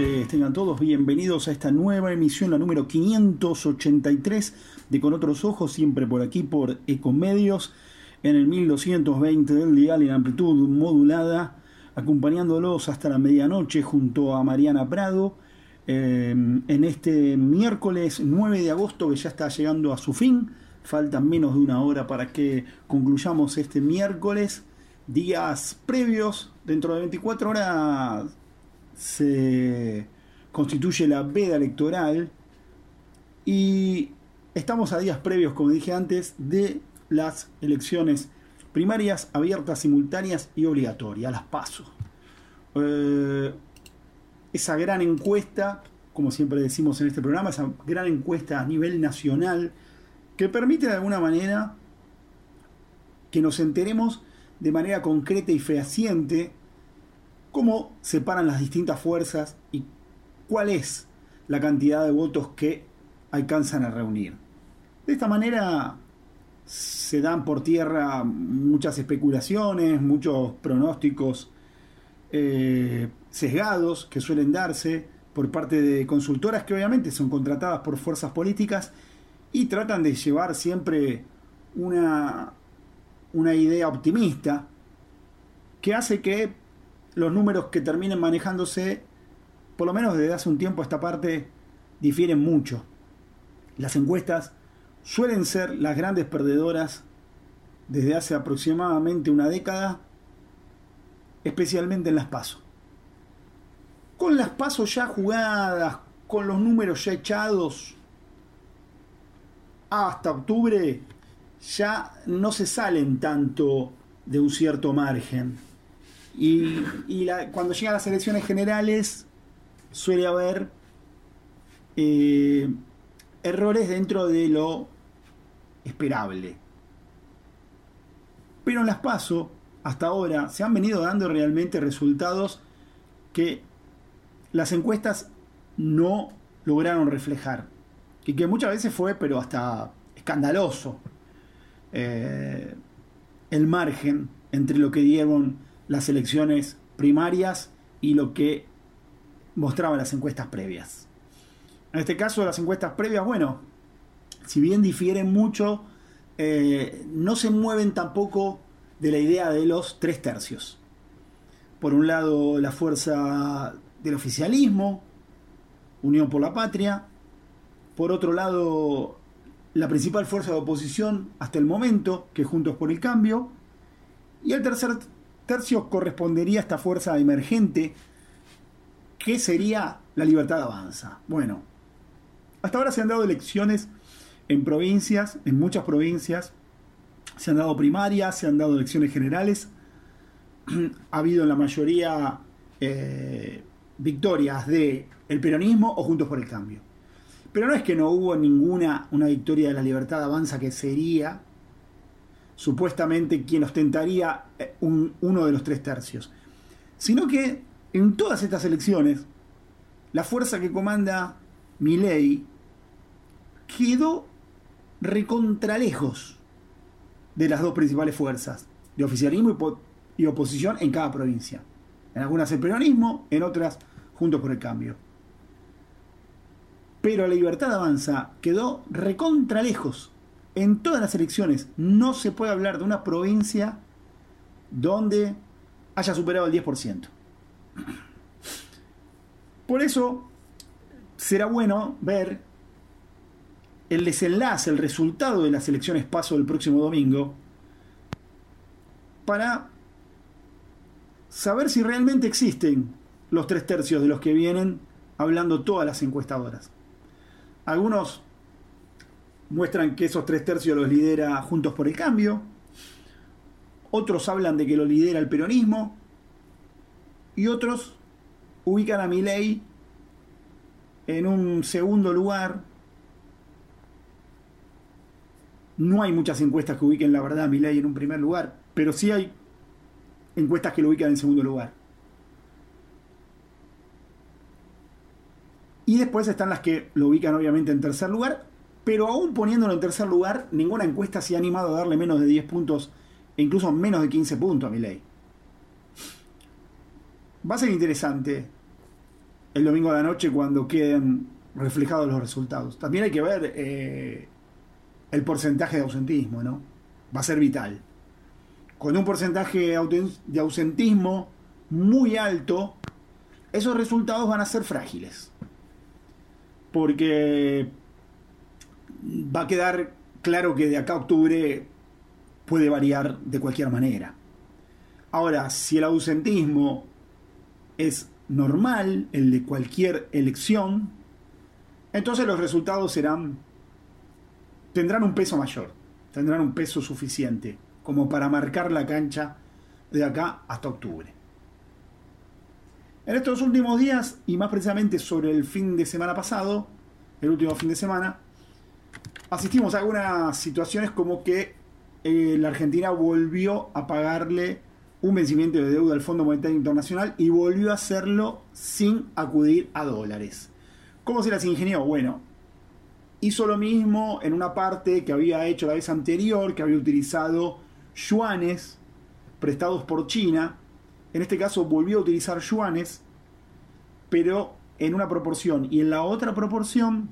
noches, tengan todos bienvenidos a esta nueva emisión, la número 583 de Con Otros Ojos, siempre por aquí por Ecomedios, en el 1220 del dial en amplitud modulada, acompañándolos hasta la medianoche junto a Mariana Prado, eh, en este miércoles 9 de agosto que ya está llegando a su fin, faltan menos de una hora para que concluyamos este miércoles, días previos, dentro de 24 horas se constituye la veda electoral y estamos a días previos, como dije antes, de las elecciones primarias abiertas, simultáneas y obligatorias, las paso. Eh, esa gran encuesta, como siempre decimos en este programa, esa gran encuesta a nivel nacional, que permite de alguna manera que nos enteremos de manera concreta y fehaciente cómo se paran las distintas fuerzas y cuál es la cantidad de votos que alcanzan a reunir. De esta manera se dan por tierra muchas especulaciones, muchos pronósticos eh, sesgados que suelen darse por parte de consultoras que obviamente son contratadas por fuerzas políticas y tratan de llevar siempre una, una idea optimista que hace que los números que terminen manejándose, por lo menos desde hace un tiempo a esta parte, difieren mucho. Las encuestas suelen ser las grandes perdedoras desde hace aproximadamente una década, especialmente en las pasos. Con las pasos ya jugadas, con los números ya echados, hasta octubre ya no se salen tanto de un cierto margen y, cuando llegan las elecciones generales suele haber eh, errores dentro de lo esperable. Pero en las PASO, hasta ahora, se han venido dando realmente resultados que las encuestas no lograron reflejar. Y que muchas veces fue, pero hasta escandaloso, eh, el margen entre lo que dieron las elecciones primarias y lo que mostraban las encuestas previas. En este caso, las encuestas previas, bueno, si bien difieren mucho, eh, no se mueven tampoco de la idea de los tres tercios. Por un lado, la fuerza del oficialismo, Unión por la Patria. Por otro lado, la principal fuerza de oposición hasta el momento, que Juntos por el Cambio. Y el tercer tercio correspondería a esta fuerza emergente que sería la libertad avanza. Bueno, hasta ahora se han dado elecciones en provincias, en muchas provincias, se han dado primarias, se han dado elecciones generales, ha habido en la mayoría eh, victorias de peronismo o Juntos por el Cambio. Pero no es que no hubo ninguna una victoria de la libertad avanza que sería supuestamente quien ostentaría eh, uno de los tres tercios, sino que en todas estas elecciones, la fuerza que comanda Milei quedó recontralejos de las dos principales fuerzas, de oficialismo y, oposición en cada provincia. En algunas el peronismo, en otras juntos por el cambio. Pero la libertad avanza quedó recontralejos en todas las elecciones no se puede hablar de una provincia donde haya superado el 10%. Por eso será bueno ver el desenlace, el resultado de las elecciones paso del próximo domingo, para saber si realmente existen los tres tercios de los que vienen hablando todas las encuestadoras. Algunos muestran que esos tres tercios los lidera Juntos por el Cambio, otros hablan de que lo lidera el peronismo y otros ubican a Milei en un segundo lugar. No hay muchas encuestas que ubiquen la verdad a Milei en un primer lugar, pero sí hay encuestas que lo ubican en segundo lugar. Y después están las que lo ubican obviamente en tercer lugar, pero aún poniéndolo en tercer lugar, ninguna encuesta se ha animado a darle menos de 10 puntos e incluso menos de 15 puntos a mi ley. Va a ser interesante el domingo de la noche cuando queden reflejados los resultados. También hay que ver eh, el porcentaje de ausentismo, ¿no? Va a ser vital. Con un porcentaje de ausentismo muy alto, esos resultados van a ser frágiles. Porque va a quedar claro que de acá a octubre puede variar de cualquier manera. Ahora, si el ausentismo es normal, el de cualquier elección, entonces los resultados tendrán un peso mayor, tendrán un peso suficiente como para marcar la cancha de acá hasta octubre. En estos últimos días, y más precisamente sobre el fin de semana pasado, el último fin de semana, asistimos a algunas situaciones como que eh, la Argentina volvió a pagarle un vencimiento de deuda al Fondo Monetario Internacional y volvió a hacerlo sin acudir a dólares. ¿Cómo se las ingenió? Bueno, hizo lo mismo en una parte que había hecho la vez anterior, que había utilizado yuanes prestados por China. En este caso volvió a utilizar yuanes, pero en una proporción. Y en la otra proporción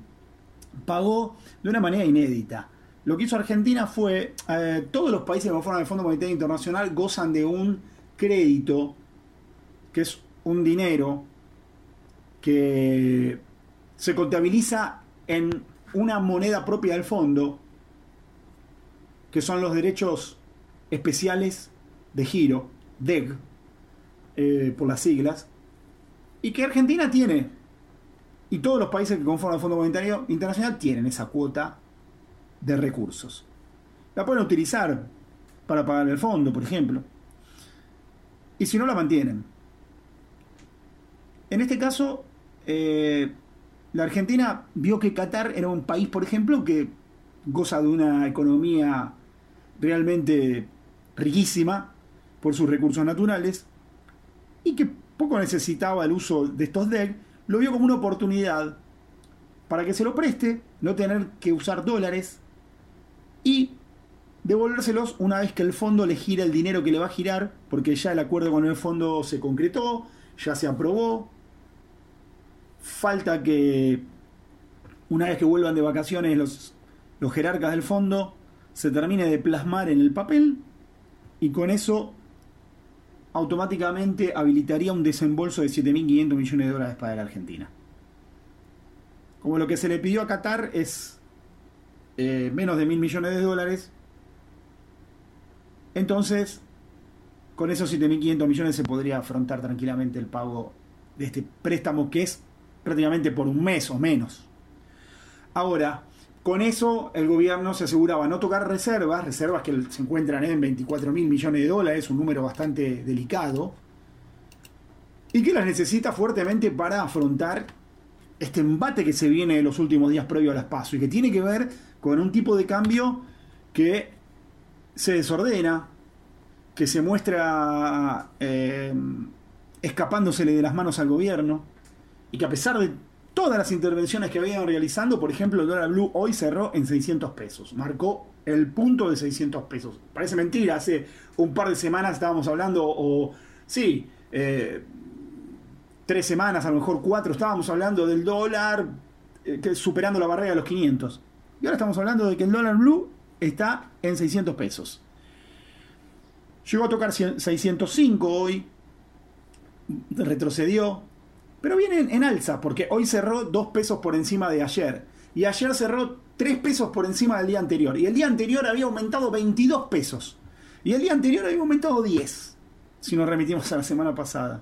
pagó de una manera inédita. Lo que hizo Argentina fue, eh, todos los países que conforman el Fondo gozan de un crédito, que es un dinero que se contabiliza en una moneda propia del fondo, que son los derechos especiales de giro, DEG, eh, por las siglas, y que Argentina tiene, y todos los países que conforman el Fondo Monetario Internacional tienen esa cuota de recursos. La pueden utilizar para pagar el fondo, por ejemplo, y si no la mantienen. En este caso, eh, la Argentina vio que Qatar era un país, por ejemplo, que goza de una economía realmente riquísima por sus recursos naturales y que poco necesitaba el uso de estos DEC, lo vio como una oportunidad para que se lo preste, no tener que usar dólares y devolvérselos una vez que el fondo le gira el dinero que le va a girar, porque ya el acuerdo con el fondo se concretó, ya se aprobó, Falta que una vez que vuelvan de vacaciones los, los jerarcas del fondo se termine de plasmar en el papel y con eso automáticamente habilitaría un desembolso de 7.500 millones de dólares para la Argentina. Como lo que se le pidió a Qatar es eh, menos de mil millones de dólares, entonces con esos 7.500 millones se podría afrontar tranquilamente el pago de este préstamo que es prácticamente por un mes o menos. Ahora, con eso el gobierno se aseguraba no tocar reservas, reservas que se encuentran en 24 mil millones de dólares, un número bastante delicado, y que las necesita fuertemente para afrontar este embate que se viene en los últimos días previo a las pasos y que tiene que ver con un tipo de cambio que se desordena, que se muestra eh, escapándosele de las manos al gobierno y que a pesar de todas las intervenciones que habían realizando, por ejemplo, el dólar blue hoy cerró en 600 pesos, marcó el punto de 600 pesos. Parece mentira, hace un par de semanas estábamos hablando, o sí, eh, tres semanas, a lo mejor cuatro, estábamos hablando del dólar eh, superando la barrera de los 500. Y ahora estamos hablando de que el dólar blue está en 600 pesos. Llegó a tocar 605 hoy, retrocedió, pero viene en alza, porque hoy cerró 2 pesos por encima de ayer. Y ayer cerró 3 pesos por encima del día anterior. Y el día anterior había aumentado 22 pesos. Y el día anterior había aumentado 10, si nos remitimos a la semana pasada.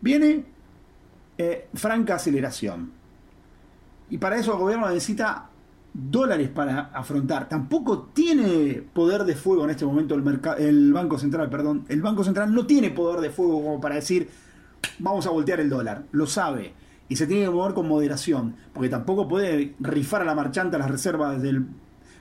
Viene eh, franca aceleración. Y para eso el gobierno necesita dólares para afrontar. Tampoco tiene poder de fuego en este momento el, el Banco Central, perdón. El Banco Central no tiene poder de fuego como para decir vamos a voltear el dólar, lo sabe. Y se tiene que mover con moderación, porque tampoco puede rifar a la marchanta las reservas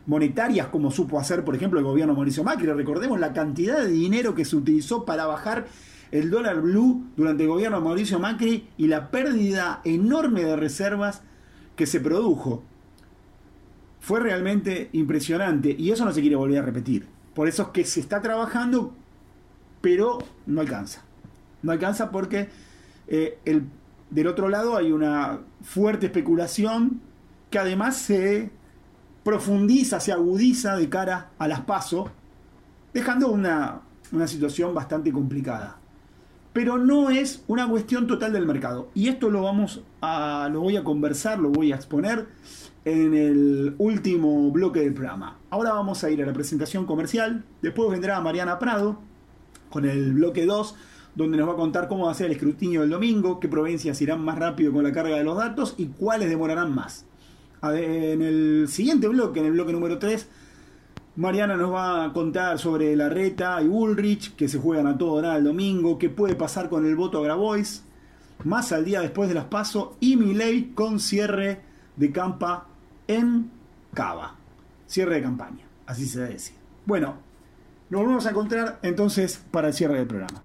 monetarias como supo hacer, por ejemplo, el gobierno Mauricio Macri. Recordemos la cantidad de dinero que se utilizó para bajar el dólar blue durante el gobierno de Mauricio Macri y la pérdida enorme de reservas que se produjo. Fue realmente impresionante y eso no se quiere volver a repetir. Por eso es que se está trabajando, pero no alcanza. No alcanza porque eh, el del otro lado hay una fuerte especulación que además se profundiza, se agudiza de cara a las pasos, dejando una, una situación bastante complicada. Pero no es una cuestión total del mercado. Y esto lo vamos a, lo voy a conversar, lo voy a exponer en el último bloque del programa. Ahora vamos a ir a la presentación comercial. Después vendrá Mariana Prado con el bloque 2, donde nos va a contar cómo va a ser el escrutinio del domingo, qué provincias irán más rápido con la carga de los datos y cuáles demorarán más. En el siguiente bloque, en el bloque número 3, Mariana nos va a contar sobre la reta y Ulrich, que se juegan a todo nada el domingo, qué puede pasar con el voto a Grabois, más al día después de las PASO y Milei con cierre de campa en Cava. Cierre de campaña, así se decir. Bueno, nos volvemos a encontrar entonces para el cierre del programa.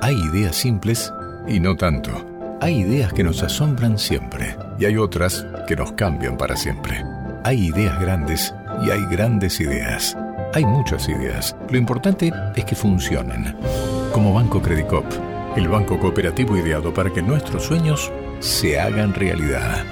hay ideas simples y no tanto. Hay ideas que nos asombran siempre y hay otras que nos cambian para siempre. Hay ideas grandes y hay grandes ideas. Hay muchas ideas. Lo importante es que funcionen. Como Banco Credicop, el banco cooperativo ideado para que nuestros sueños se hagan realidad.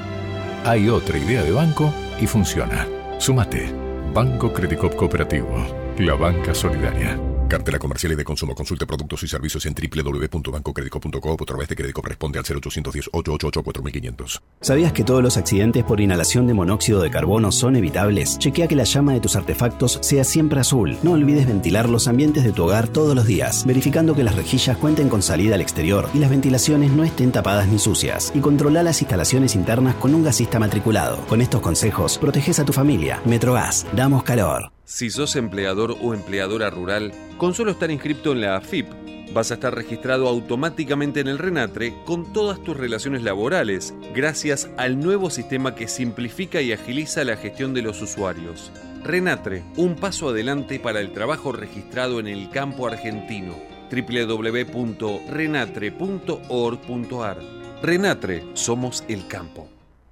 Hay otra idea de banco y funciona. Sumate. Banco Credicop Cooperativo. La banca solidaria. Cartela comercial y de consumo. Consulte productos y servicios en www.bancocredico.com o a través de crédito responde al 0810 888 4500. ¿Sabías que todos los accidentes por inhalación de monóxido de carbono son evitables? Chequea que la llama de tus artefactos sea siempre azul. No olvides ventilar los ambientes de tu hogar todos los días, verificando que las rejillas cuenten con salida al exterior y las ventilaciones no estén tapadas ni sucias. Y controla las instalaciones internas con un gasista matriculado. Con estos consejos, proteges a tu familia. Metrogas, damos calor. Si sos empleador o empleadora rural, con solo estar inscrito en la AFIP, vas a estar registrado automáticamente en el RENATRE con todas tus relaciones laborales, gracias al nuevo sistema que simplifica y agiliza la gestión de los usuarios. RENATRE, un paso adelante para el trabajo registrado en el campo argentino. www.renatre.org.ar RENATRE, somos el campo.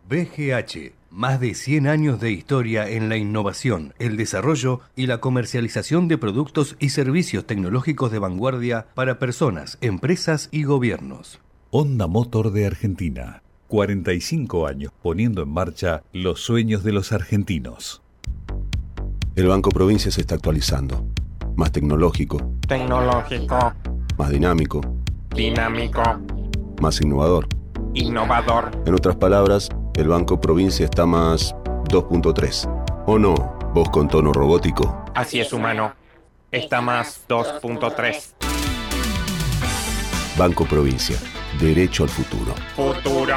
BGH, más de 100 años de historia en la innovación, el desarrollo y la comercialización de productos y servicios tecnológicos de vanguardia para personas, empresas y gobiernos. Honda Motor de Argentina. 45 años poniendo en marcha los sueños de los argentinos. El Banco Provincia se está actualizando. Más tecnológico. Tecnológico. Más dinámico. Dinámico. Más innovador. Innovador. En otras palabras, el Banco Provincia está más 2.3. ¿O no? Vos con tono robótico. Así es, humano. Está más 2.3. Banco Provincia. Derecho al futuro. Futuro.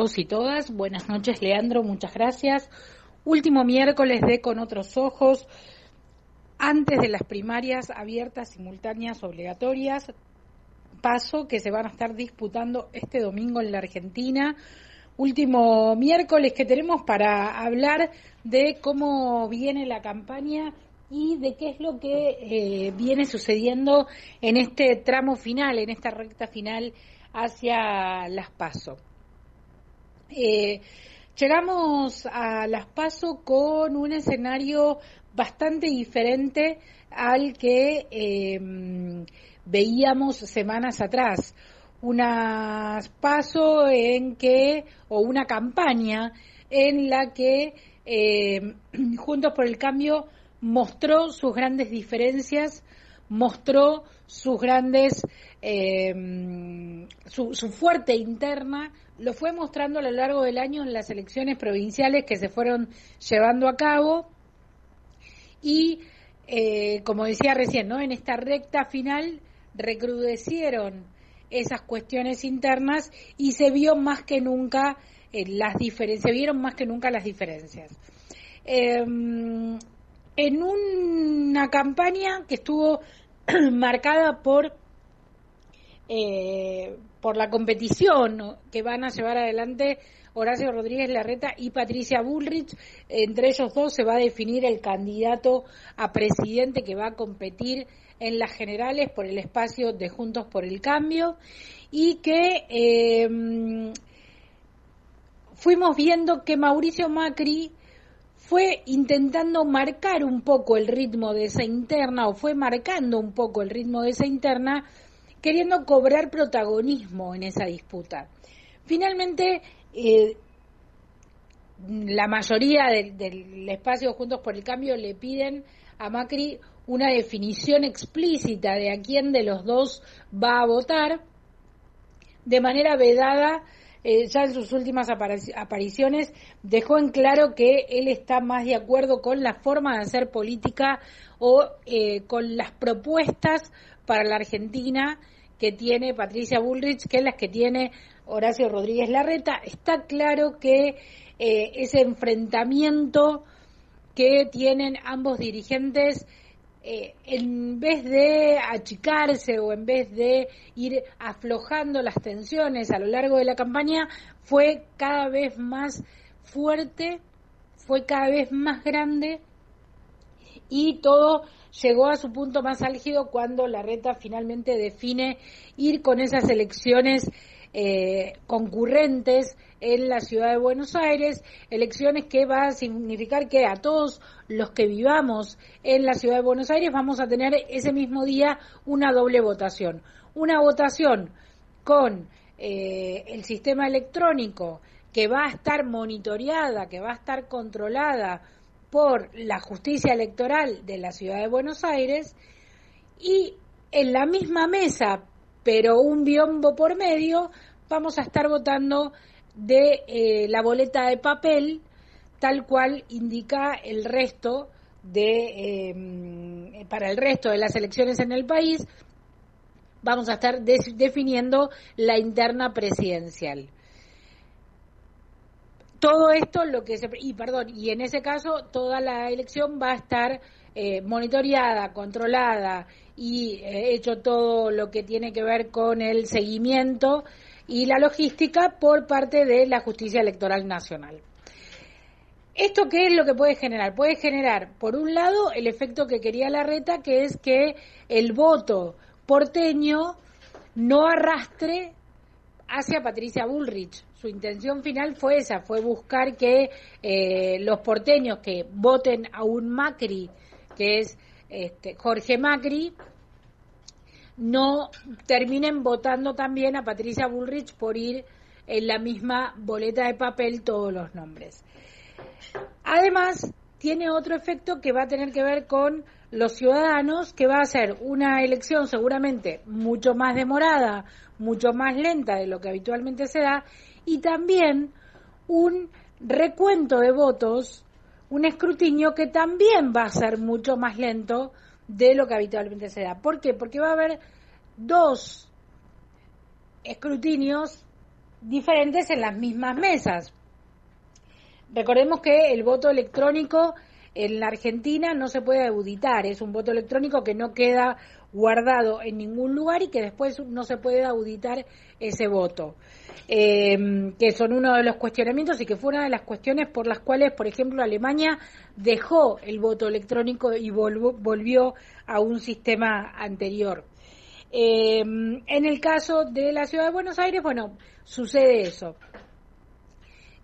Todos y todas. Buenas noches, Leandro. Muchas gracias. Último miércoles de Con otros ojos, antes de las primarias abiertas, simultáneas, obligatorias. Paso que se van a estar disputando este domingo en la Argentina. Último miércoles que tenemos para hablar de cómo viene la campaña y de qué es lo que eh, viene sucediendo en este tramo final, en esta recta final hacia las PASO. Eh, llegamos a las PASO con un escenario bastante diferente al que em, veíamos semanas atrás. unas paso en que, o una campaña en la que eh, Juntos por el Cambio mostró sus grandes diferencias, mostró sus grandes, eh, su, su fuerte interna, lo fue mostrando a lo largo del año en las elecciones provinciales que se fueron llevando a cabo y, eh, como decía recién, ¿no? en esta recta final recrudecieron esas cuestiones internas y se vio más que nunca eh, las diferencias, vieron más que nunca las diferencias. Em, en una campaña que estuvo marcada por eh, por la competición que van a llevar adelante Horacio Rodríguez Larreta y Patricia Bullrich. Entre ellos dos se va a definir el candidato a presidente que va a competir en las generales por el espacio de Juntos por el Cambio y que em, fuimos viendo que Mauricio Macri fue intentando marcar un poco el ritmo de esa interna o fue marcando un poco el ritmo de esa interna queriendo cobrar protagonismo en esa disputa. Finalmente, eh, la mayoría del, espacio Juntos por el Cambio le piden a Macri una definición explícita de a quién de los dos va a votar, de manera vedada, eh, ya en sus últimas apariciones, dejó en claro que él está más de acuerdo con la forma de hacer política o eh, con las propuestas para la Argentina que tiene Patricia Bullrich que las que tiene Horacio Rodríguez Larreta. Está claro que eh, ese enfrentamiento que tienen ambos dirigentes, eh, en vez de achicarse o en vez de ir aflojando las tensiones a lo largo de la campaña, fue cada vez más fuerte, fue cada vez más grande y todo llegó a su punto más álgido cuando la reta finalmente define ir con esas elecciones eh, concurrentes en la ciudad de Buenos Aires, elecciones que va a significar que a todos los que vivamos en la ciudad de Buenos Aires vamos a tener ese mismo día una doble votación. Una votación con eh, el sistema electrónico que va a estar monitoreada, que va a estar controlada por la justicia electoral de la ciudad de Buenos Aires y en la misma mesa, pero un biombo por medio, vamos a estar votando de eh, la boleta de papel, tal cual indica el resto de eh, para el resto de las elecciones en el país, vamos a estar definiendo la interna presidencial todo esto lo que se y perdón y en ese caso toda la elección va a estar eh, monitoreada controlada y eh, hecho todo lo que tiene que ver con el seguimiento y la logística por parte de la justicia electoral nacional. Esto qué es lo que puede generar puede generar por un lado el efecto que quería la reta que es que el voto porteño no arrastre hacia Patricia Bullrich su intención final fue esa, fue buscar que eh, los porteños que voten a un Macri, que es este, Jorge Macri, no terminen votando también a Patricia Bullrich por ir en la misma boleta de papel todos los nombres. Además, tiene otro efecto que va a tener que ver con los ciudadanos, que va a ser una elección seguramente mucho más demorada, mucho más lenta de lo que habitualmente se da, y también un recuento de votos, un escrutinio que también va a ser mucho más lento de lo que habitualmente se da. ¿Por qué? Porque va a haber dos escrutinios diferentes en las mismas mesas. Recordemos que el voto electrónico en la Argentina no se puede auditar, es un voto electrónico que no queda guardado en ningún lugar y que después no se puede auditar ese voto. Em, que son uno de los cuestionamientos y que fue una de las cuestiones por las cuales, por ejemplo, Alemania dejó el voto electrónico y volvió a un sistema anterior. Em, en el caso de la ciudad de Buenos Aires, bueno, sucede eso.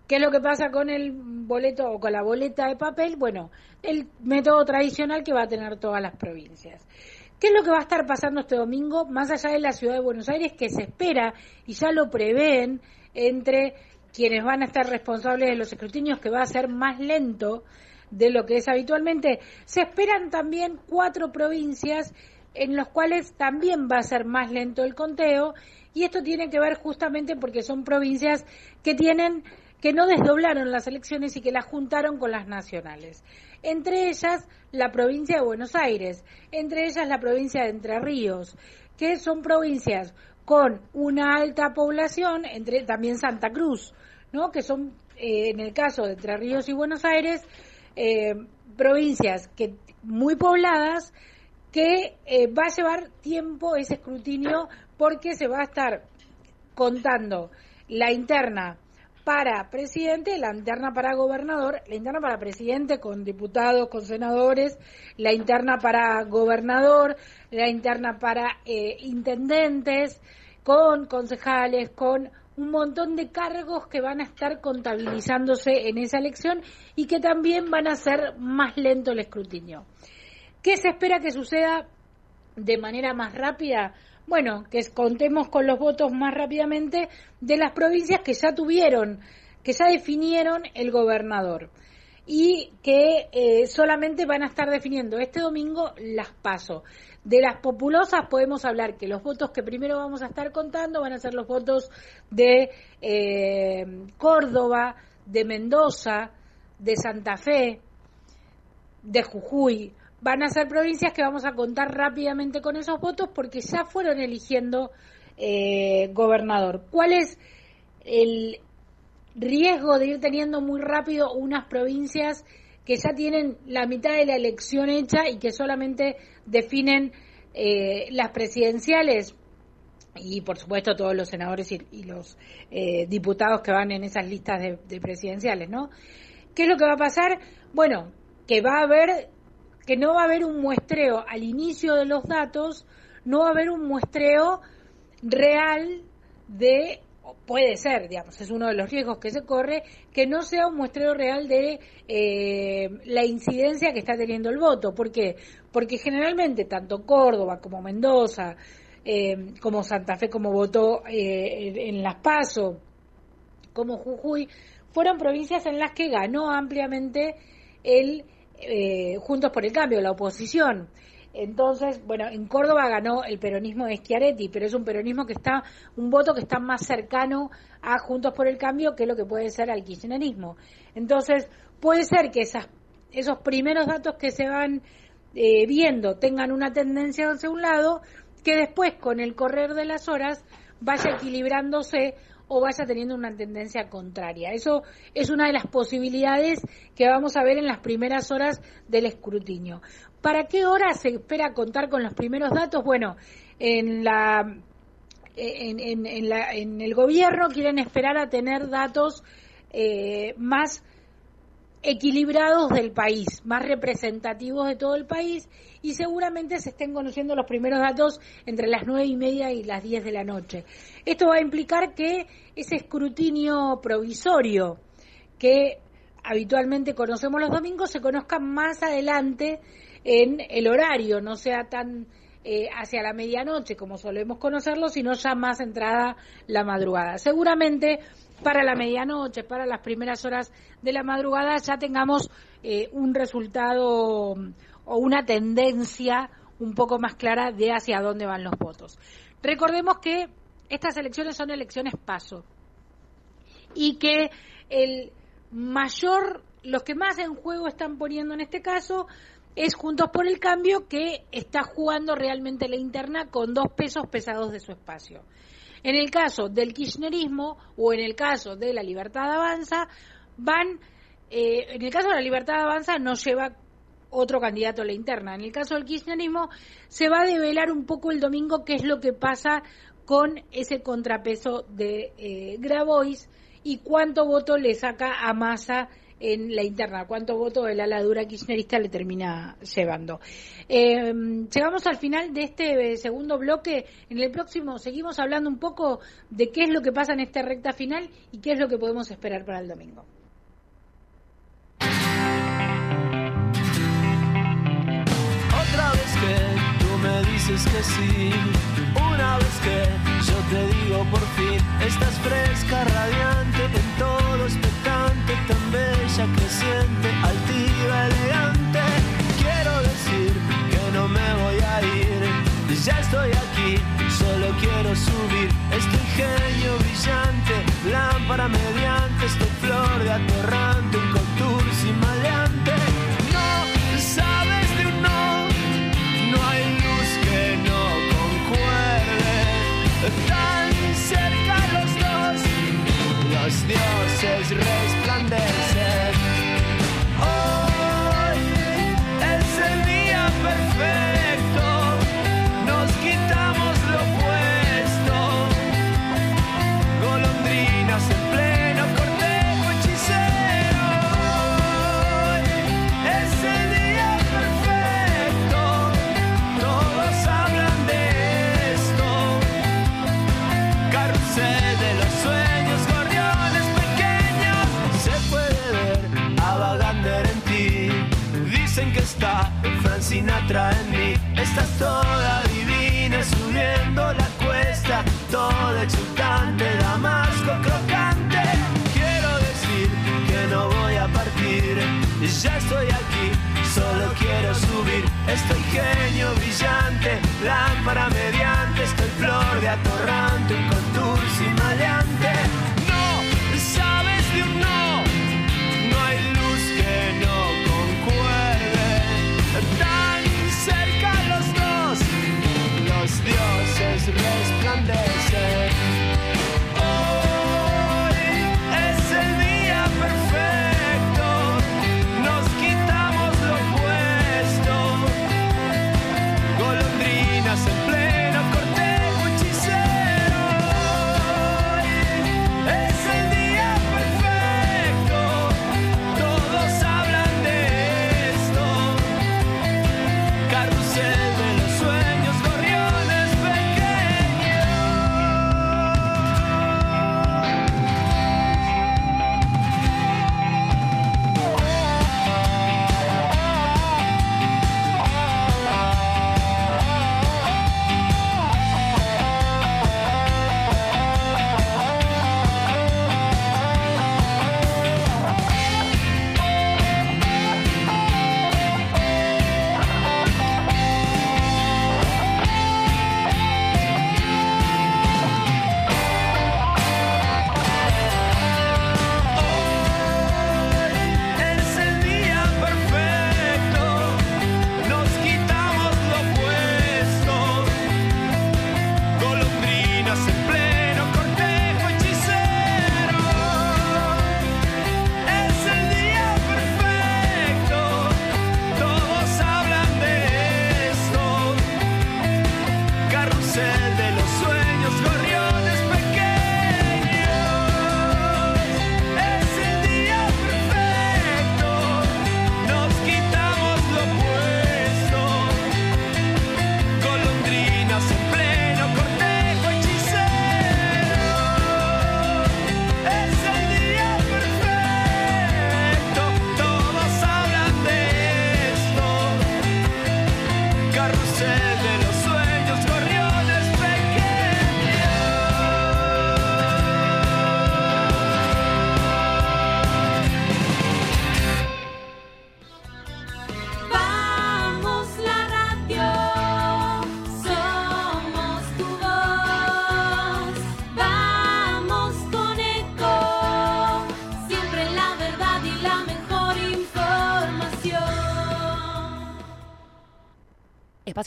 ¿Qué es lo que pasa con el boleto o con la boleta de papel? Bueno, el método tradicional que va a tener todas las provincias. ¿Qué es lo que va a estar pasando este domingo, más allá de la ciudad de Buenos Aires, que se espera, y ya lo prevén, entre quienes van a estar responsables de los escrutinios, que va a ser más lento de lo que es habitualmente? Se esperan también cuatro provincias en los cuales también va a ser más lento el conteo, y esto tiene que ver justamente porque son provincias que tienen que no desdoblaron las elecciones y que las juntaron con las nacionales. Entre ellas la provincia de Buenos Aires, entre ellas la provincia de Entre Ríos, que son provincias con una alta población, entre también Santa Cruz, ¿no? que son, eh, en el caso de Entre Ríos y Buenos Aires, eh, provincias que muy pobladas, que eh, va a llevar tiempo ese escrutinio porque se va a estar contando la interna para presidente, la interna para gobernador, la interna para presidente con diputados, con senadores, la interna para gobernador, la interna para eh, intendentes, con concejales, con un montón de cargos que van a estar contabilizándose en esa elección y que también van a ser más lento el escrutinio. ¿Qué se espera que suceda de manera más rápida? Bueno, que contemos con los votos más rápidamente de las provincias que ya tuvieron, que ya definieron el gobernador y que eh, solamente van a estar definiendo este domingo las paso. De las populosas podemos hablar que los votos que primero vamos a estar contando van a ser los votos de eh, Córdoba, de Mendoza, de Santa Fe, de Jujuy, van a ser provincias que vamos a contar rápidamente con esos votos porque ya fueron eligiendo eh, gobernador. ¿Cuál es el riesgo de ir teniendo muy rápido unas provincias que ya tienen la mitad de la elección hecha y que solamente definen eh, las presidenciales? y por supuesto todos los senadores y, los eh, diputados que van en esas listas de, de, presidenciales, ¿no? ¿Qué es lo que va a pasar? Bueno, que va a haber que no va a haber un muestreo al inicio de los datos, no va a haber un muestreo real de, puede ser, digamos, es uno de los riesgos que se corre, que no sea un muestreo real de eh, la incidencia que está teniendo el voto. ¿Por qué? Porque generalmente tanto Córdoba como Mendoza, eh, como Santa Fe, como votó eh, en Las Paso, como Jujuy, fueron provincias en las que ganó ampliamente el eh, Juntos por el Cambio, la oposición. Entonces, bueno, en Córdoba ganó el peronismo de Schiaretti, pero es un peronismo que está, un voto que está más cercano a Juntos por el Cambio que lo que puede ser al kirchnerismo. Entonces, puede ser que esas, esos primeros datos que se van eh, viendo tengan una tendencia hacia un lado, que después, con el correr de las horas, vaya equilibrándose o vaya teniendo una tendencia contraria. Eso es una de las posibilidades que vamos a ver en las primeras horas del escrutinio. ¿Para qué hora se espera contar con los primeros datos? Bueno, en la en, la, en el gobierno quieren esperar a tener datos eh, más equilibrados del país, más representativos de todo el país y seguramente se estén conociendo los primeros datos entre las nueve y media y las diez de la noche. Esto va a implicar que ese escrutinio provisorio que habitualmente conocemos los domingos se conozca más adelante en el horario, no sea tan eh, hacia la medianoche como solemos conocerlo, sino ya más entrada la madrugada. Seguramente para la medianoche, para las primeras horas de la madrugada, ya tengamos eh, un resultado o una tendencia un poco más clara de hacia dónde van los votos. Recordemos que estas elecciones son elecciones paso y que el mayor, los que más en juego están poniendo en este caso es Juntos por el Cambio que está jugando realmente la interna con dos pesos pesados de su espacio. En el caso del kirchnerismo o en el caso de la libertad avanza, van, eh, en el caso de la libertad avanza no lleva otro candidato a la interna. En el caso del kirchnerismo se va a develar un poco el domingo qué es lo que pasa con ese contrapeso de eh, Grabois y cuánto voto le saca a Massa en la interna, cuánto voto de la ladura kirchnerista le termina llevando. Eh, llegamos al final de este segundo bloque. En el próximo seguimos hablando un poco de qué es lo que pasa en esta recta final y qué es lo que podemos esperar para el domingo. Otra vez que tú me dices que sí. Una vez que yo te digo por fin, estás fresca, radiante, en todo expectante, tan creciente, altiva, elegante. Quiero decir que no me voy a ir, ya estoy aquí, solo quiero subir. Este ingenio brillante, lámpara mediante, esta flor de atorrante, un contursi maleante. No sabes de un no, no hay luz que no concuerde. Tan cerca los dos, los dioses resplandecen.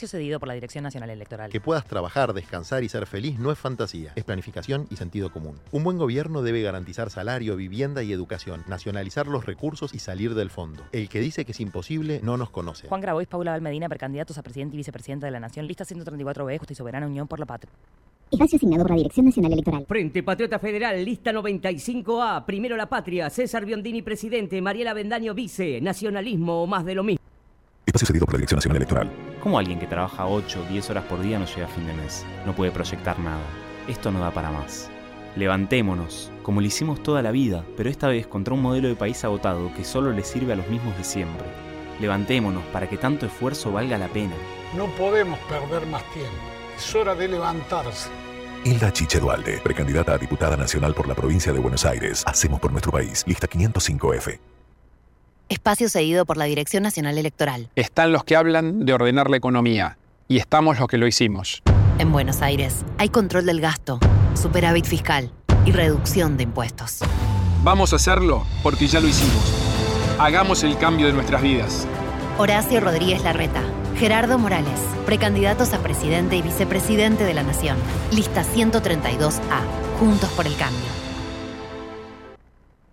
Espacio cedido por la Dirección Nacional Electoral. Que puedas trabajar, descansar y ser feliz no es fantasía, es planificación y sentido común. Un buen gobierno debe garantizar salario, vivienda y educación, nacionalizar los recursos y salir del fondo. El que dice que es imposible no nos conoce. Juan Grabois, Paula Valmedina, precandidatos a presidente y vicepresidenta de la Nación, lista 134B, Justa y Soberana Unión por la Patria. Espacio asignado por la Dirección Nacional Electoral. Frente Patriota Federal, lista 95A, Primero la Patria, César Biondini presidente, Mariela Bendaño vice, Nacionalismo o más de lo mismo. Espacio cedido por la Dirección Nacional Electoral. ¿Cómo alguien que trabaja 8 o 10 horas por día no llega a fin de mes? No puede proyectar nada. Esto no da para más. Levantémonos, como lo hicimos toda la vida, pero esta vez contra un modelo de país agotado que solo le sirve a los mismos de siempre. Levantémonos para que tanto esfuerzo valga la pena. No podemos perder más tiempo. Es hora de levantarse. Hilda Chiche Dualde, precandidata a diputada nacional por la provincia de Buenos Aires. Hacemos por nuestro país. Lista 505F. Espacio cedido por la Dirección Nacional Electoral. Están los que hablan de ordenar la economía y estamos los que lo hicimos. En Buenos Aires hay control del gasto, superávit fiscal y reducción de impuestos. Vamos a hacerlo porque ya lo hicimos. Hagamos el cambio de nuestras vidas. Horacio Rodríguez Larreta, Gerardo Morales, precandidatos a presidente y vicepresidente de la Nación. Lista 132A, Juntos por el Cambio.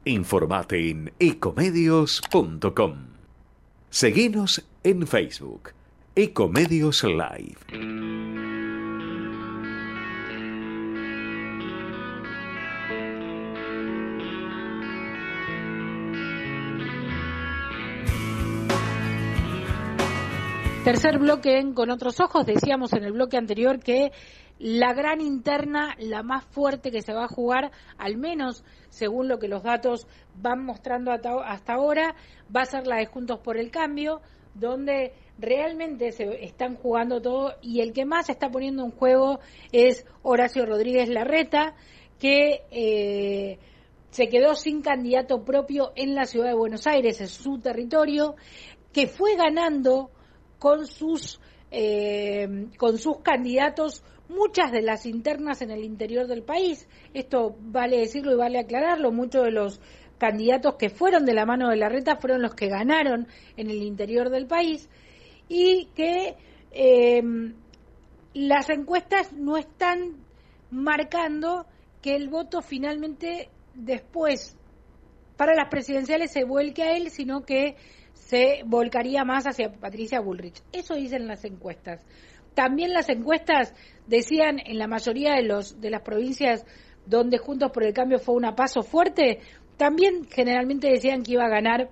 Informate en ecomedios.com. Seguinos en Facebook, Ecomedios Live. Tercer bloque en Con otros ojos. Decíamos en el bloque anterior que la gran interna, la más fuerte que se va a jugar, al menos según lo que los datos van mostrando hasta ahora, va a ser la de Juntos por el Cambio, donde realmente se están jugando todo y el que más se está poniendo en juego es Horacio Rodríguez Larreta, que eh, se quedó sin candidato propio en la ciudad de Buenos Aires, en su territorio, que fue ganando con sus eh, con sus candidatos muchas de las internas en el interior del país. Esto vale decirlo y vale aclararlo. Muchos de los candidatos que fueron de la mano de la reta fueron los que ganaron en el interior del país y que eh, las encuestas no están marcando que el voto finalmente después para las presidenciales se vuelque a él, sino que se volcaría más hacia Patricia Bullrich. Eso dicen las encuestas. También las encuestas decían en la mayoría de los de las provincias donde Juntos por el Cambio fue un paso fuerte, también generalmente decían que iba a ganar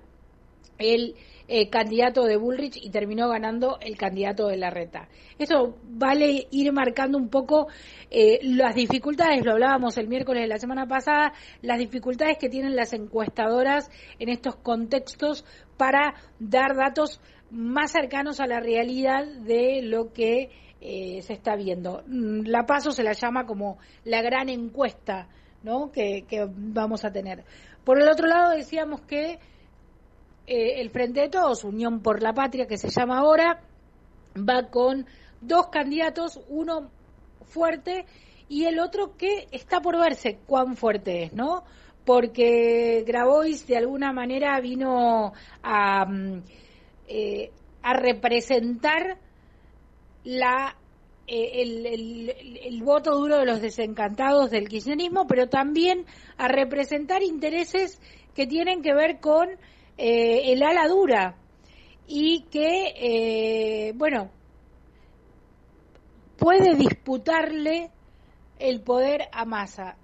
el eh, candidato de Bullrich y terminó ganando el candidato de la reta. Eso vale ir marcando un poco eh, las dificultades, lo hablábamos el miércoles de la semana pasada, las dificultades que tienen las encuestadoras en estos contextos para dar datos más cercanos a la realidad de lo que eh, se está viendo. Mm, La Paso se la llama como la gran encuesta ¿no? que, que vamos a tener. Por el otro lado decíamos que eh, el Frente de Todos, Unión por la Patria, que se llama ahora, va con dos candidatos, uno fuerte y el otro que está por verse cuán fuerte es, ¿no? Porque Grabois de alguna manera vino a, mm, eh, a representar la eh, el, el- el voto duro de los desencantados del kirchnerismo, pero también a representar intereses que tienen que ver con eh, el ala dura y que, eh, bueno, puede disputarle el poder a Massa.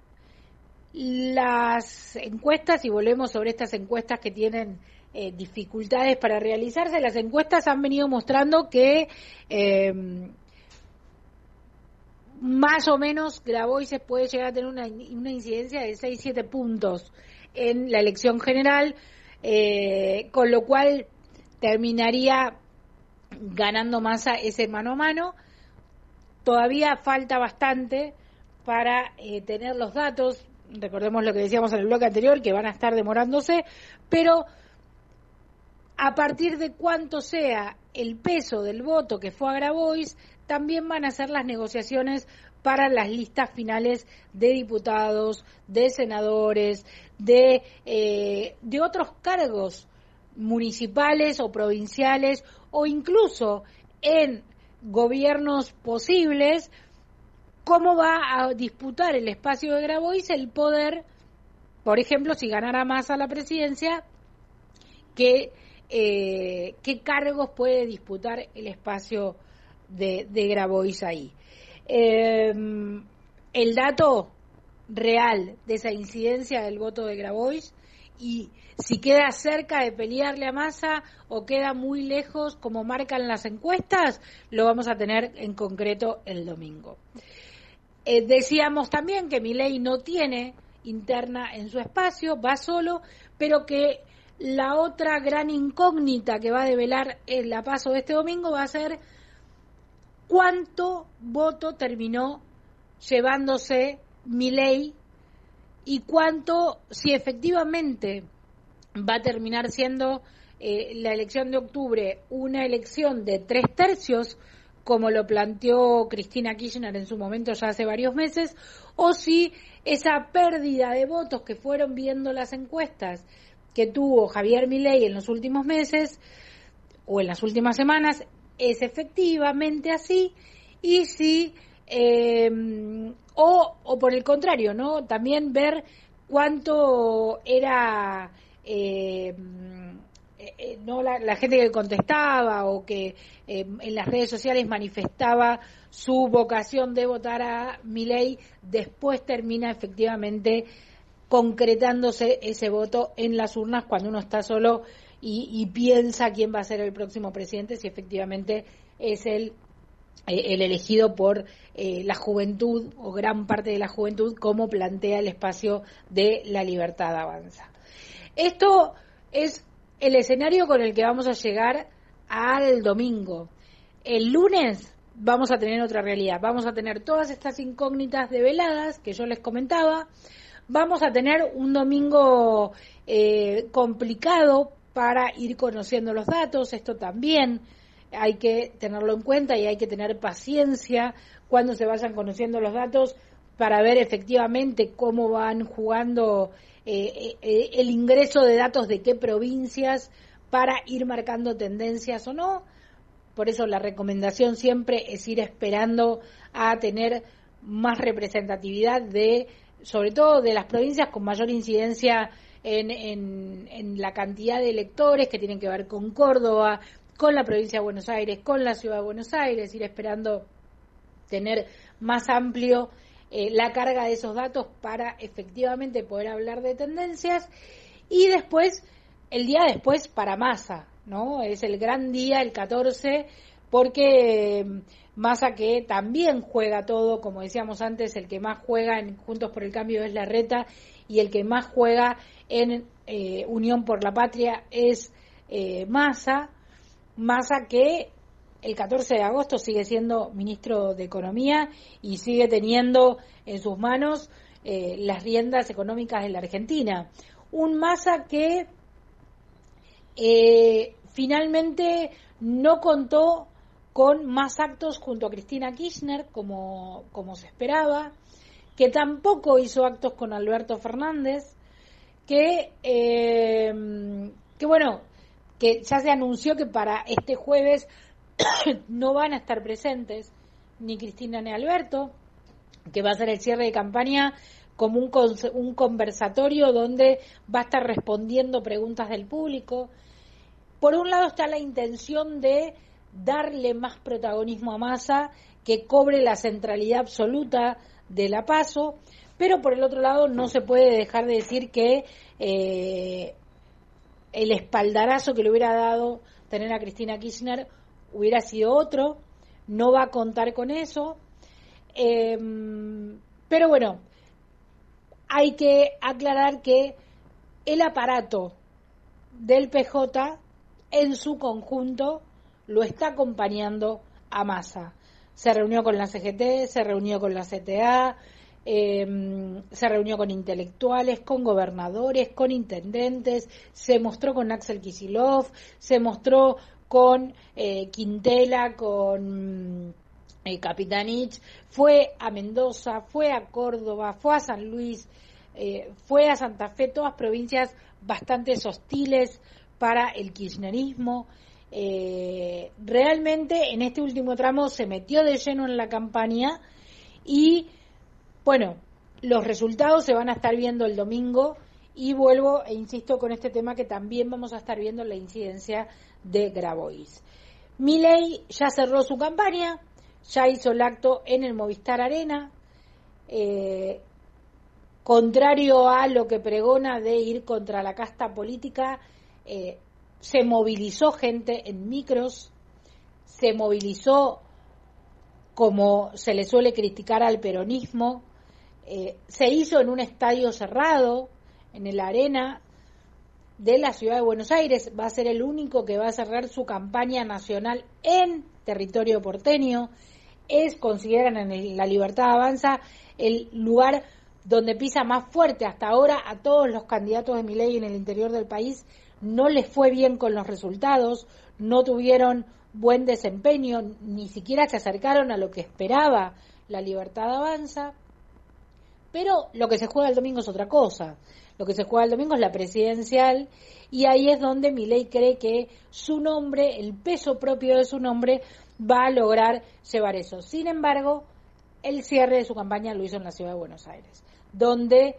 Las encuestas, y volvemos sobre estas encuestas que tienen eh, dificultades para realizarse, las encuestas han venido mostrando que eh, más o menos Grabois se puede llegar a tener una, incidencia de 6-7 puntos en la elección general, eh, con lo cual terminaría ganando Massa ese mano a mano. Todavía falta bastante para eh, tener los datos, recordemos lo que decíamos en el bloque anterior, que van a estar demorándose, pero a partir de cuánto sea el peso del voto que fue a Grabois, también van a ser las negociaciones para las listas finales de diputados, de senadores, de, eh, de otros cargos municipales o provinciales o incluso en gobiernos posibles, cómo va a disputar el espacio de Grabois el poder, por ejemplo, si ganara más a la presidencia, que, eh, qué cargos puede disputar el espacio de, Grabois ahí. Eh, el dato real de esa incidencia del voto de Grabois y si queda cerca de pelearle a Massa o queda muy lejos como marcan las encuestas, lo vamos a tener en concreto el domingo. Eh, decíamos también que Milei no tiene interna en su espacio, va solo, pero que la otra gran incógnita que va a develar el la paso de este domingo va a ser cuánto voto terminó llevándose Milei y cuánto, si efectivamente va a terminar siendo eh, la elección de octubre una elección de tres tercios, como lo planteó Cristina Kirchner en su momento ya hace varios meses, o si esa pérdida de votos que fueron viendo las encuestas que tuvo Javier Milei en los últimos meses o en las últimas semanas es efectivamente así y si eh, o, o por el contrario, ¿no? También ver cuánto era eh, eh, no la, la gente que contestaba o que eh, en las redes sociales manifestaba su vocación de votar a Milei, después termina efectivamente concretándose ese voto en las urnas cuando uno está solo y, piensa quién va a ser el próximo presidente, si efectivamente es el eh, el elegido por eh, la juventud o gran parte de la juventud como plantea el espacio de la libertad avanza. Esto es el escenario con el que vamos a llegar al domingo. El lunes vamos a tener otra realidad, vamos a tener todas estas incógnitas develadas que yo les comentaba, vamos a tener un domingo eh, complicado para ir conociendo los datos, esto también hay que tenerlo en cuenta y hay que tener paciencia cuando se vayan conociendo los datos para ver efectivamente cómo van jugando eh, eh, el ingreso de datos de qué provincias para ir marcando tendencias o no. Por eso la recomendación siempre es ir esperando a tener más representatividad de, sobre todo de las provincias con mayor incidencia en, en, la cantidad de electores que tienen que ver con Córdoba, con la provincia de Buenos Aires, con la ciudad de Buenos Aires, ir esperando tener más amplio eh, la carga de esos datos para efectivamente poder hablar de tendencias y después, el día después para Massa, ¿no? Es el gran día, el 14, porque Massa que también juega todo, como decíamos antes, el que más juega en Juntos por el Cambio es la reta y el que más juega en eh, Unión por la Patria es eh, Massa, Massa que el 14 de agosto sigue siendo ministro de Economía y sigue teniendo en sus manos eh, las riendas económicas de la Argentina. Un Massa que eh, finalmente no contó con más actos junto a Cristina Kirchner como, como se esperaba, que tampoco hizo actos con Alberto Fernández, que, eh, que bueno, que ya se anunció que para este jueves no van a estar presentes ni Cristina ni Alberto, que va a ser el cierre de campaña como un, un conversatorio donde va a estar respondiendo preguntas del público. Por un lado está la intención de darle más protagonismo a Massa, que cobre la centralidad absoluta de la paso, pero por el otro lado no se puede dejar de decir que eh, el espaldarazo que le hubiera dado tener a Cristina Kirchner hubiera sido otro, no va a contar con eso. Eh, pero bueno, hay que aclarar que el aparato del PJ en su conjunto lo está acompañando a Massa. Se reunió con la CGT, se reunió con la CTA, eh, se reunió con intelectuales, con gobernadores, con intendentes, se mostró con Axel Kisilov, se mostró con eh, Quintela, con eh, Capitanich, fue a Mendoza, fue a Córdoba, fue a San Luis, eh, fue a Santa Fe, todas provincias bastante hostiles para el kirchnerismo. Eh, realmente en este último tramo se metió de lleno en la campaña y bueno, los resultados se van a estar viendo el domingo y vuelvo e insisto con este tema que también vamos a estar viendo la incidencia de Grabois. Milei ya cerró su campaña, ya hizo el acto en el Movistar Arena, eh, contrario a lo que pregona de ir contra la casta política, eh, se movilizó gente en micros, se movilizó como se le suele criticar al peronismo, eh, se hizo en un estadio cerrado, en el Arena, de la ciudad de Buenos Aires. Va a ser el único que va a cerrar su campaña nacional en territorio porteño. Es, consideran en la Libertad Avanza, el lugar donde pisa más fuerte. Hasta ahora a todos los candidatos de Milei en el interior del país no les fue bien con los resultados, no tuvieron buen desempeño, ni siquiera se acercaron a lo que esperaba la Libertad Avanza. Pero lo que se juega el domingo es otra cosa. Lo que se juega el domingo es la presidencial y ahí es donde Milei cree que su nombre, el peso propio de su nombre, va a lograr llevar eso. Sin embargo, el cierre de su campaña lo hizo en la ciudad de Buenos Aires, donde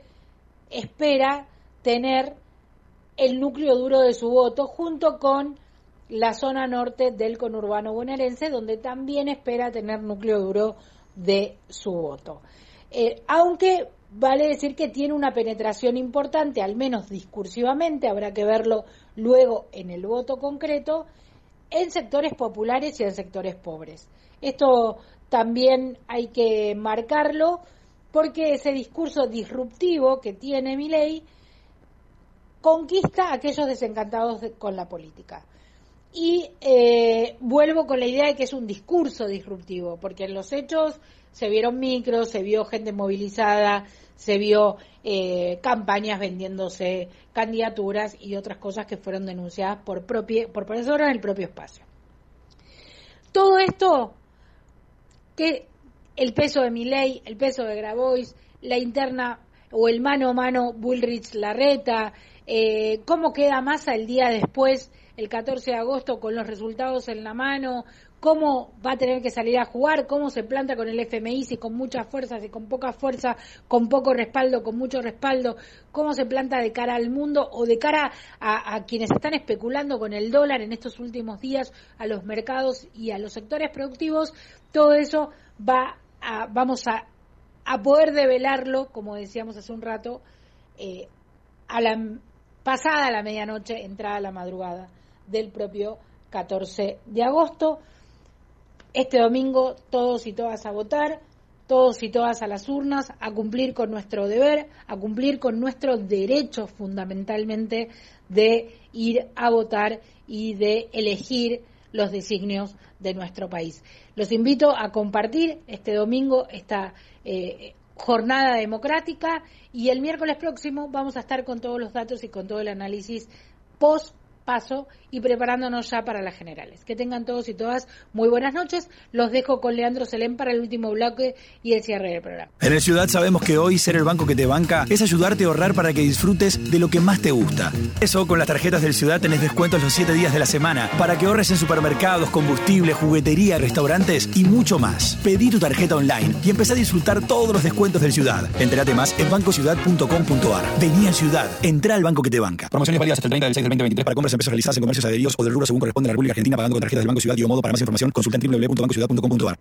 espera tener el núcleo duro de su voto junto con la zona norte del conurbano bonaerense, donde también espera tener núcleo duro de su voto. Eh, aunque vale decir que tiene una penetración importante, al menos discursivamente, habrá que verlo luego en el voto concreto, en sectores populares y en sectores pobres. Esto también hay que marcarlo porque ese discurso disruptivo que tiene Milei conquista a aquellos desencantados de- con la política. Y eh, vuelvo con la idea de que es un discurso disruptivo, porque en los hechos se vieron micros, se vio gente movilizada, se vio eh, campañas vendiéndose candidaturas y otras cosas que fueron denunciadas por, por personas en el propio espacio. Todo esto, que el peso de Milei, el peso de Grabois, la interna o el mano a mano Bullrich-Larreta, eh, cómo queda Massa el día después, el 14 de agosto, con los resultados en la mano, cómo va a tener que salir a jugar, cómo se planta con el FMI, si con mucha fuerza, si con poca fuerza, con poco respaldo, con mucho respaldo, cómo se planta de cara al mundo o de cara a, quienes están especulando con el dólar en estos últimos días, a los mercados y a los sectores productivos, todo eso va a, vamos a, a poder develarlo, como decíamos hace un rato, eh, a la pasada la medianoche, entrada la madrugada del propio 14 de agosto. Este domingo todos y todas a votar, todos y todas a las urnas, a cumplir con nuestro deber, a cumplir con nuestro derecho fundamentalmente de ir a votar y de elegir los designios de nuestro país. Los invito a compartir este domingo esta eh, jornada democrática y el miércoles próximo vamos a estar con todos los datos y con todo el análisis post paso y preparándonos ya para las generales. Que tengan todos y todas muy buenas noches. Los dejo con Leandro Selén para el último bloque y el cierre del programa. En el Ciudad sabemos que hoy ser el banco que te banca es ayudarte a ahorrar para que disfrutes de lo que más te gusta. Eso con las tarjetas del Ciudad tenés descuentos los 7 días de la semana para que ahorres en supermercados, combustible, juguetería, restaurantes y mucho más. Pedí tu tarjeta online y empezá a disfrutar todos los descuentos del Ciudad. Entérate más en bancociudad.com.ar. Vení al Ciudad, entrá al banco que te banca. Promociones válidas hasta el 30 del 6 del 2023 para compras en pesos realizadas en comercios adheridos o del rubro según corresponde a la República Argentina pagando con tarjetas del Banco Ciudad y o modo. Para más información consulta en www.bancociudad.com.ar.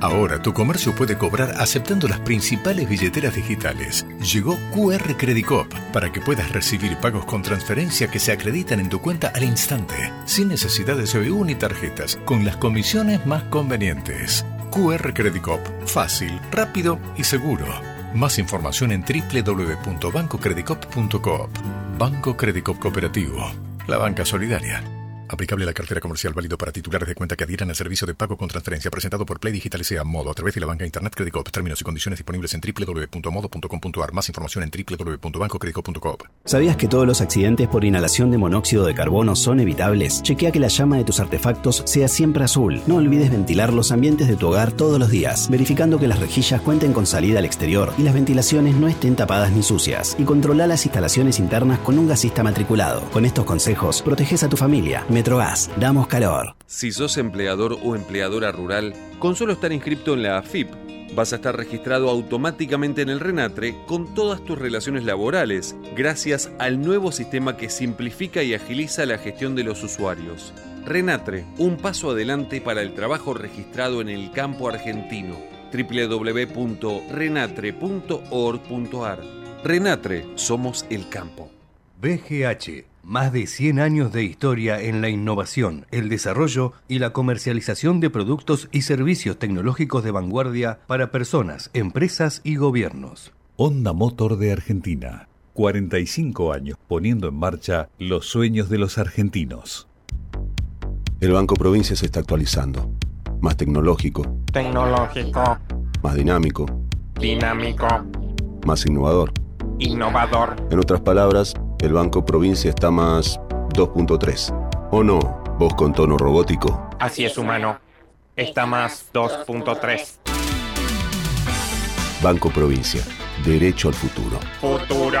Ahora tu comercio puede cobrar aceptando las principales billeteras digitales. Llegó QR Credit Cop para que puedas recibir pagos con transferencia que se acreditan en tu cuenta al instante, sin necesidad de CBU ni tarjetas, con las comisiones más convenientes. QR Credit Cop, fácil, rápido y seguro. Más información en www.bancocreditcop.coop. Banco Credit Cop Cooperativo. La banca solidaria. Aplicable la cartera comercial válido para titulares de cuenta que adhieran al servicio de pago con transferencia presentado por Play Digital sea Modo a través de la banca Internet Credit Cop. Términos y condiciones disponibles en www.modo.com.ar. Más información en www.bancocreditcop.coop. ¿Sabías que todos los accidentes por inhalación de monóxido de carbono son evitables? Chequea que la llama de tus artefactos sea siempre azul. No olvides ventilar los ambientes de tu hogar todos los días, verificando que las rejillas cuenten con salida al exterior y las ventilaciones no estén tapadas ni sucias. Y controla las instalaciones internas con un gasista matriculado. Con estos consejos, proteges a tu familia. Metrogas, damos calor. Si sos empleador o empleadora rural, con solo estar inscrito en la AFIP, vas a estar registrado automáticamente en el RENATRE con todas tus relaciones laborales, gracias al nuevo sistema que simplifica y agiliza la gestión de los usuarios. RENATRE, un paso adelante para el trabajo registrado en el campo argentino. www.renatre.org.ar RENATRE, somos el campo. BGH, más de 100 años de historia en la innovación, el desarrollo y la comercialización de productos y servicios tecnológicos de vanguardia para personas, empresas y gobiernos. Honda Motor de Argentina. 45 años poniendo en marcha los sueños de los argentinos. El Banco Provincia se está actualizando. Más tecnológico, Tecnológico, más dinámico, dinámico, más innovador. innovador. En otras palabras, el Banco Provincia está más 2.3. ¿O no? Vos con tono robótico. Así es, humano. Está más 2.3. Banco Provincia. Derecho al futuro. Futuro.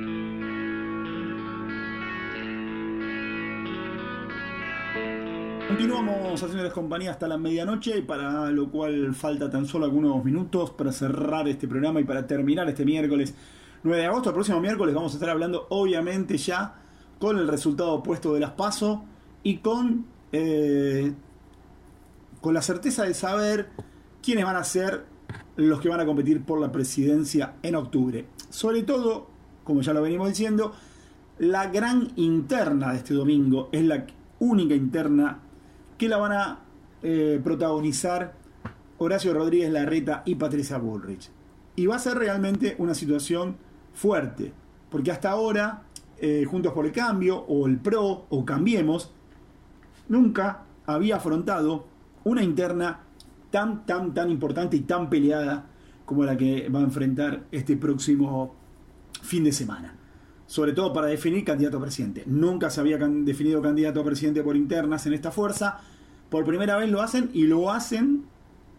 Compañía hasta la medianoche, para lo cual falta tan solo algunos minutos para cerrar este programa y para terminar este miércoles 9 de agosto. El próximo miércoles vamos a estar hablando, obviamente, ya con el resultado opuesto de las PASO y con, eh, con la certeza de saber quiénes van a ser los que van a competir por la presidencia en octubre. Sobre todo, como ya lo venimos diciendo, la gran interna de este domingo es la única interna que la van a eh, protagonizar Horacio Rodríguez Larreta y Patricia Bullrich. Y va a ser realmente una situación fuerte, porque hasta ahora, eh, Juntos por el Cambio, o el PRO, o Cambiemos, nunca había afrontado una interna tan, tan, tan importante y tan peleada como la que va a enfrentar este próximo fin de semana. Sobre todo para definir candidato a presidente. Nunca se había definido candidato a presidente por internas en esta fuerza. Por primera vez lo hacen y lo hacen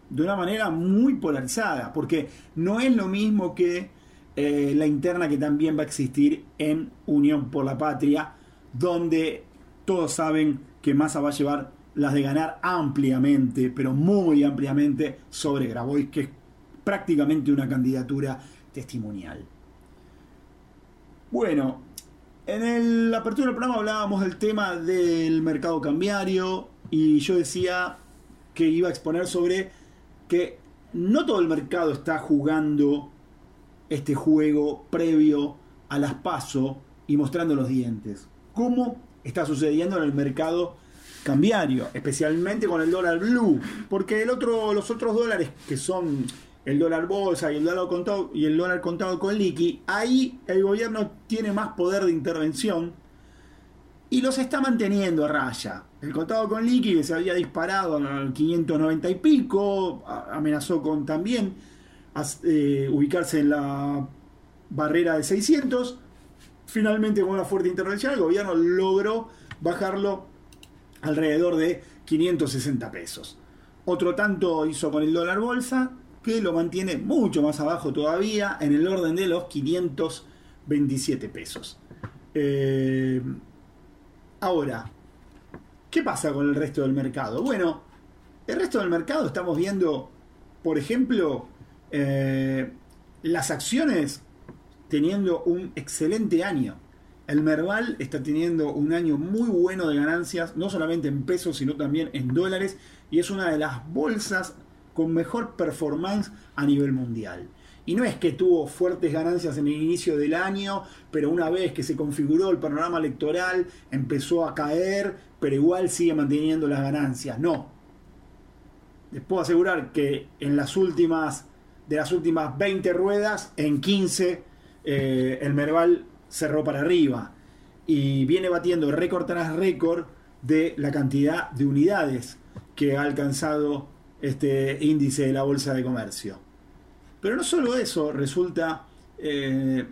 de una manera muy polarizada, porque no es lo mismo que eh, la interna que también va a existir en Unión por la Patria, donde todos saben que Massa va a llevar las de ganar ampliamente, pero muy ampliamente, sobre Grabois, que es prácticamente una candidatura testimonial. Bueno, en el- la apertura del programa hablábamos del tema del mercado cambiario y yo decía que iba a exponer sobre que no todo el mercado está jugando este juego previo a las PASO y mostrando los dientes. ¿Cómo está sucediendo en el mercado cambiario? Especialmente con el dólar blue. Porque el otro, los otros dólares que son el dólar bolsa y el dólar contado, y el dólar contado con liqui, ahí el gobierno tiene más poder de intervención y los está manteniendo a raya. El contado con liqui se había disparado al 590 y pico, amenazó con también eh, ubicarse en la barrera de 600. Finalmente con una fuerte intervención el gobierno logró bajarlo alrededor de 560 pesos. Otro tanto hizo con el dólar bolsa, que lo mantiene mucho más abajo todavía, en el orden de los 527 pesos. Eh, ahora, ¿qué pasa con el resto del mercado? Bueno, el resto del mercado estamos viendo, por ejemplo, eh, las acciones teniendo un excelente año. El Merval está teniendo un año muy bueno de ganancias, no solamente en pesos, sino también en dólares, y es una de las bolsas con mejor performance a nivel mundial. Y no es que tuvo fuertes ganancias en el inicio del año, pero una vez que se configuró el panorama electoral empezó a caer, pero igual sigue manteniendo las ganancias. No. Les puedo asegurar que en las últimas, de las últimas 20 ruedas, en 15 eh, el Merval cerró para arriba y viene batiendo récord tras récord de la cantidad de unidades que ha alcanzado este índice de la Bolsa de Comercio. Pero no solo eso resulta eh,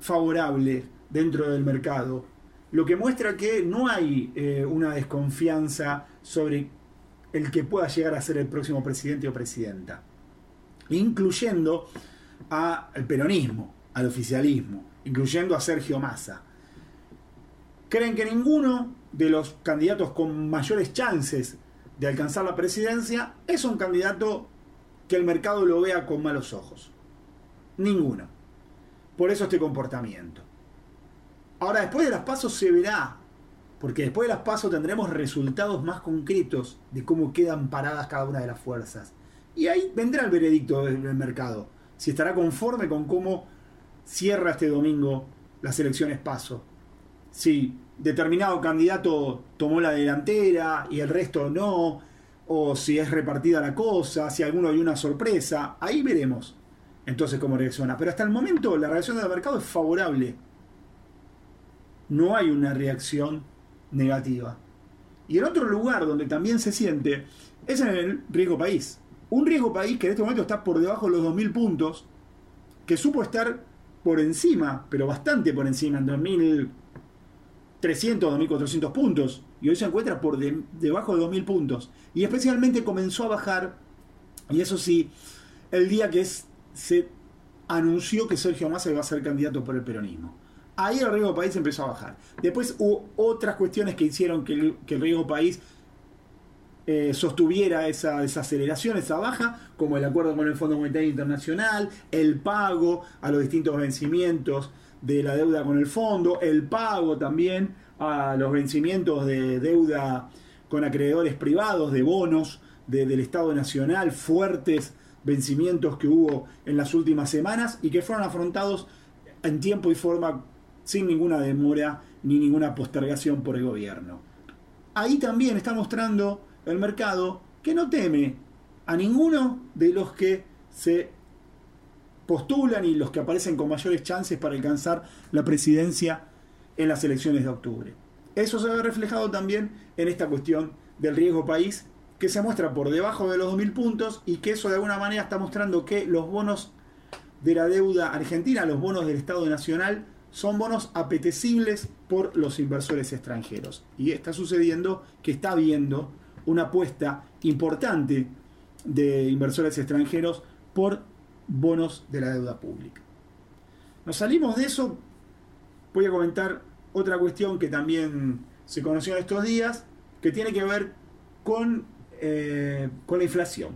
favorable dentro del mercado, lo que muestra que no hay eh, una desconfianza sobre el que pueda llegar a ser el próximo presidente o presidenta, incluyendo al peronismo, al oficialismo, incluyendo a Sergio Massa. Creen que ninguno de los candidatos con mayores chances de alcanzar la presidencia es un candidato que el mercado lo vea con malos ojos. Ninguno. Por eso este comportamiento. Ahora, después de las pasos se verá Porque después de las pasos tendremos resultados más concretos de cómo quedan paradas cada una de las fuerzas. Y ahí vendrá el veredicto del mercado. Si estará conforme con cómo cierra este domingo las elecciones paso. Si determinado candidato tomó la delantera y el resto no, o si es repartida la cosa, si alguno hay una sorpresa, ahí veremos entonces cómo reacciona. Pero hasta el momento la reacción del mercado es favorable. No hay una reacción negativa. Y el otro lugar donde también se siente es en el riesgo país. Un riesgo país que en este momento está por debajo de los 2.000 puntos, que supo estar por encima, pero bastante por encima, en 2.300, 2.400 puntos, y hoy se encuentra por debajo de 2.000 puntos. Y especialmente comenzó a bajar, y eso sí, el día que se anunció que Sergio Massa iba a ser candidato por el peronismo. Ahí el riesgo país empezó a bajar. Después hubo otras cuestiones que hicieron que el, riesgo país eh, sostuviera esa desaceleración, esa baja, como el acuerdo con el Fondo Monetario Internacional, el pago a los distintos vencimientos de la deuda con el fondo, el pago también a los vencimientos de deuda con acreedores privados, de bonos del Estado Nacional, fuertes vencimientos que hubo en las últimas semanas y que fueron afrontados en tiempo y forma sin ninguna demora ni ninguna postergación por el gobierno. Ahí también está mostrando el mercado que no teme a ninguno de los que se postulan y los que aparecen con mayores chances para alcanzar la presidencia en las elecciones de octubre. Eso se ve reflejado también en esta cuestión del riesgo país que se muestra por debajo de los 2.000 puntos y que eso de alguna manera está mostrando que los bonos de la deuda argentina, los bonos del Estado Nacional, son bonos apetecibles por los inversores extranjeros. Y está sucediendo que está habiendo una apuesta importante de inversores extranjeros por bonos de la deuda pública. Nos salimos de eso, voy a comentar otra cuestión que también se conoció en estos días, que tiene que ver con, eh, con la inflación.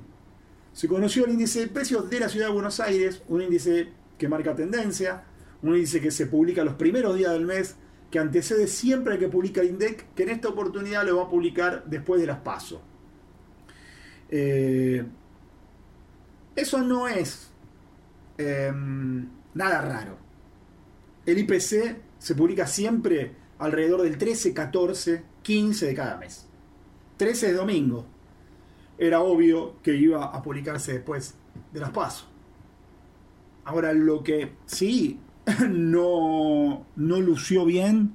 Se conoció el índice de precios de la ciudad de Buenos Aires, un índice que marca tendencia, un índice que se publica los primeros días del mes, que antecede siempre al que publica el INDEC, que en esta oportunidad lo va a publicar después de las PASO. Eh, eso no es em, nada raro. El IPC se publica siempre alrededor del 13, 14, 15 de cada mes. 13 es domingo. Era obvio que iba a publicarse después de las PASO. Ahora, lo que sí no, no lució bien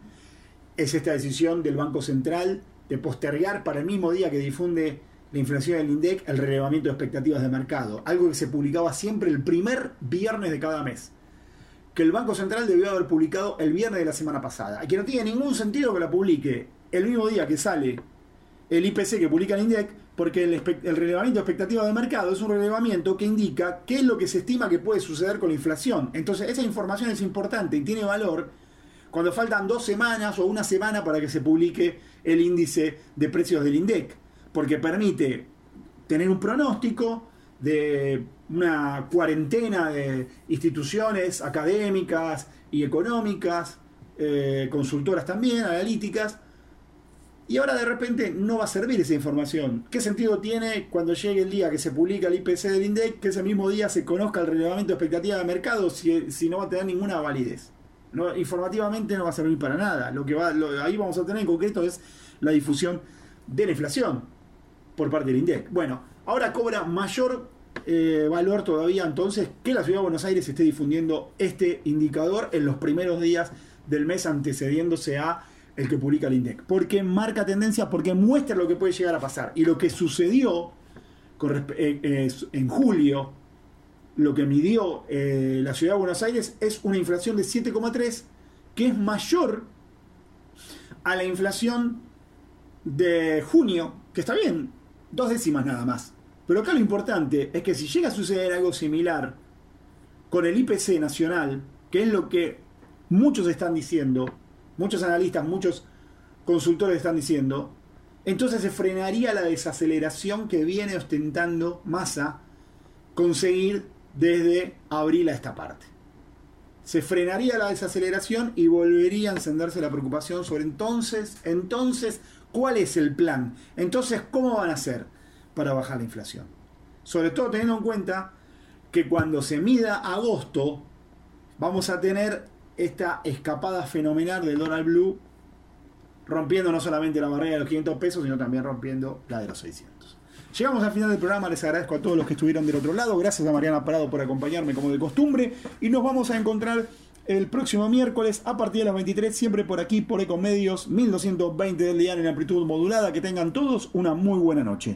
es esta decisión del Banco Central de postergar para el mismo día que difunde la inflación del INDEC el relevamiento de expectativas de mercado, algo que se publicaba siempre el primer viernes de cada mes, que el Banco Central debió haber publicado el viernes de la semana pasada, y que no tiene ningún sentido que la publique el mismo día que sale el IPC que publica el INDEC, porque el, el relevamiento de expectativas de mercado es un relevamiento que indica qué es lo que se estima que puede suceder con la inflación. Entonces, esa información es importante y tiene valor cuando faltan dos semanas o una semana para que se publique el índice de precios del INDEC, porque permite tener un pronóstico de una cuarentena de instituciones académicas y económicas, eh, consultoras también, analíticas, y ahora de repente no va a servir esa información. ¿Qué sentido tiene cuando llegue el día que se publica el IPC del INDEC, que ese mismo día se conozca el relevamiento de expectativa de mercado si, si no va a tener ninguna validez? No, informativamente no va a servir para nada. Lo que va, ahí vamos a tener en concreto es la difusión de la inflación por parte del INDEC. Bueno, ahora cobra mayor eh, valor todavía entonces que la Ciudad de Buenos Aires esté difundiendo este indicador en los primeros días del mes antecediéndose a el que publica el INDEC. Porque marca tendencia, porque muestra lo que puede llegar a pasar. Y lo que sucedió eh, en julio, lo que midió eh, la ciudad de Buenos Aires es una inflación de 7,3, que es mayor a la inflación de junio, que está bien, dos décimas nada más. Pero acá lo importante es que si llega a suceder algo similar con el IPC nacional, que es lo que muchos están diciendo, muchos analistas, muchos consultores están diciendo, entonces se frenaría la desaceleración que viene ostentando Massa conseguir desde abril a esta parte. se frenaría la desaceleración y volvería a encenderse la preocupación sobre entonces, entonces, ¿cuál es el plan? Entonces, ¿cómo van a hacer para bajar la inflación? Sobre todo teniendo en cuenta que cuando se mida agosto, vamos a tener esta escapada fenomenal del dólar blue, rompiendo no solamente la barrera de los 500 pesos, sino también rompiendo la de los 600. Llegamos al final del programa, les agradezco a todos los que estuvieron del otro lado, gracias a Mariana Parado por acompañarme como de costumbre y nos vamos a encontrar el próximo miércoles a partir de las 23, siempre por aquí, por Ecomedios, 1220 del día en amplitud modulada. Que tengan todos una muy buena noche.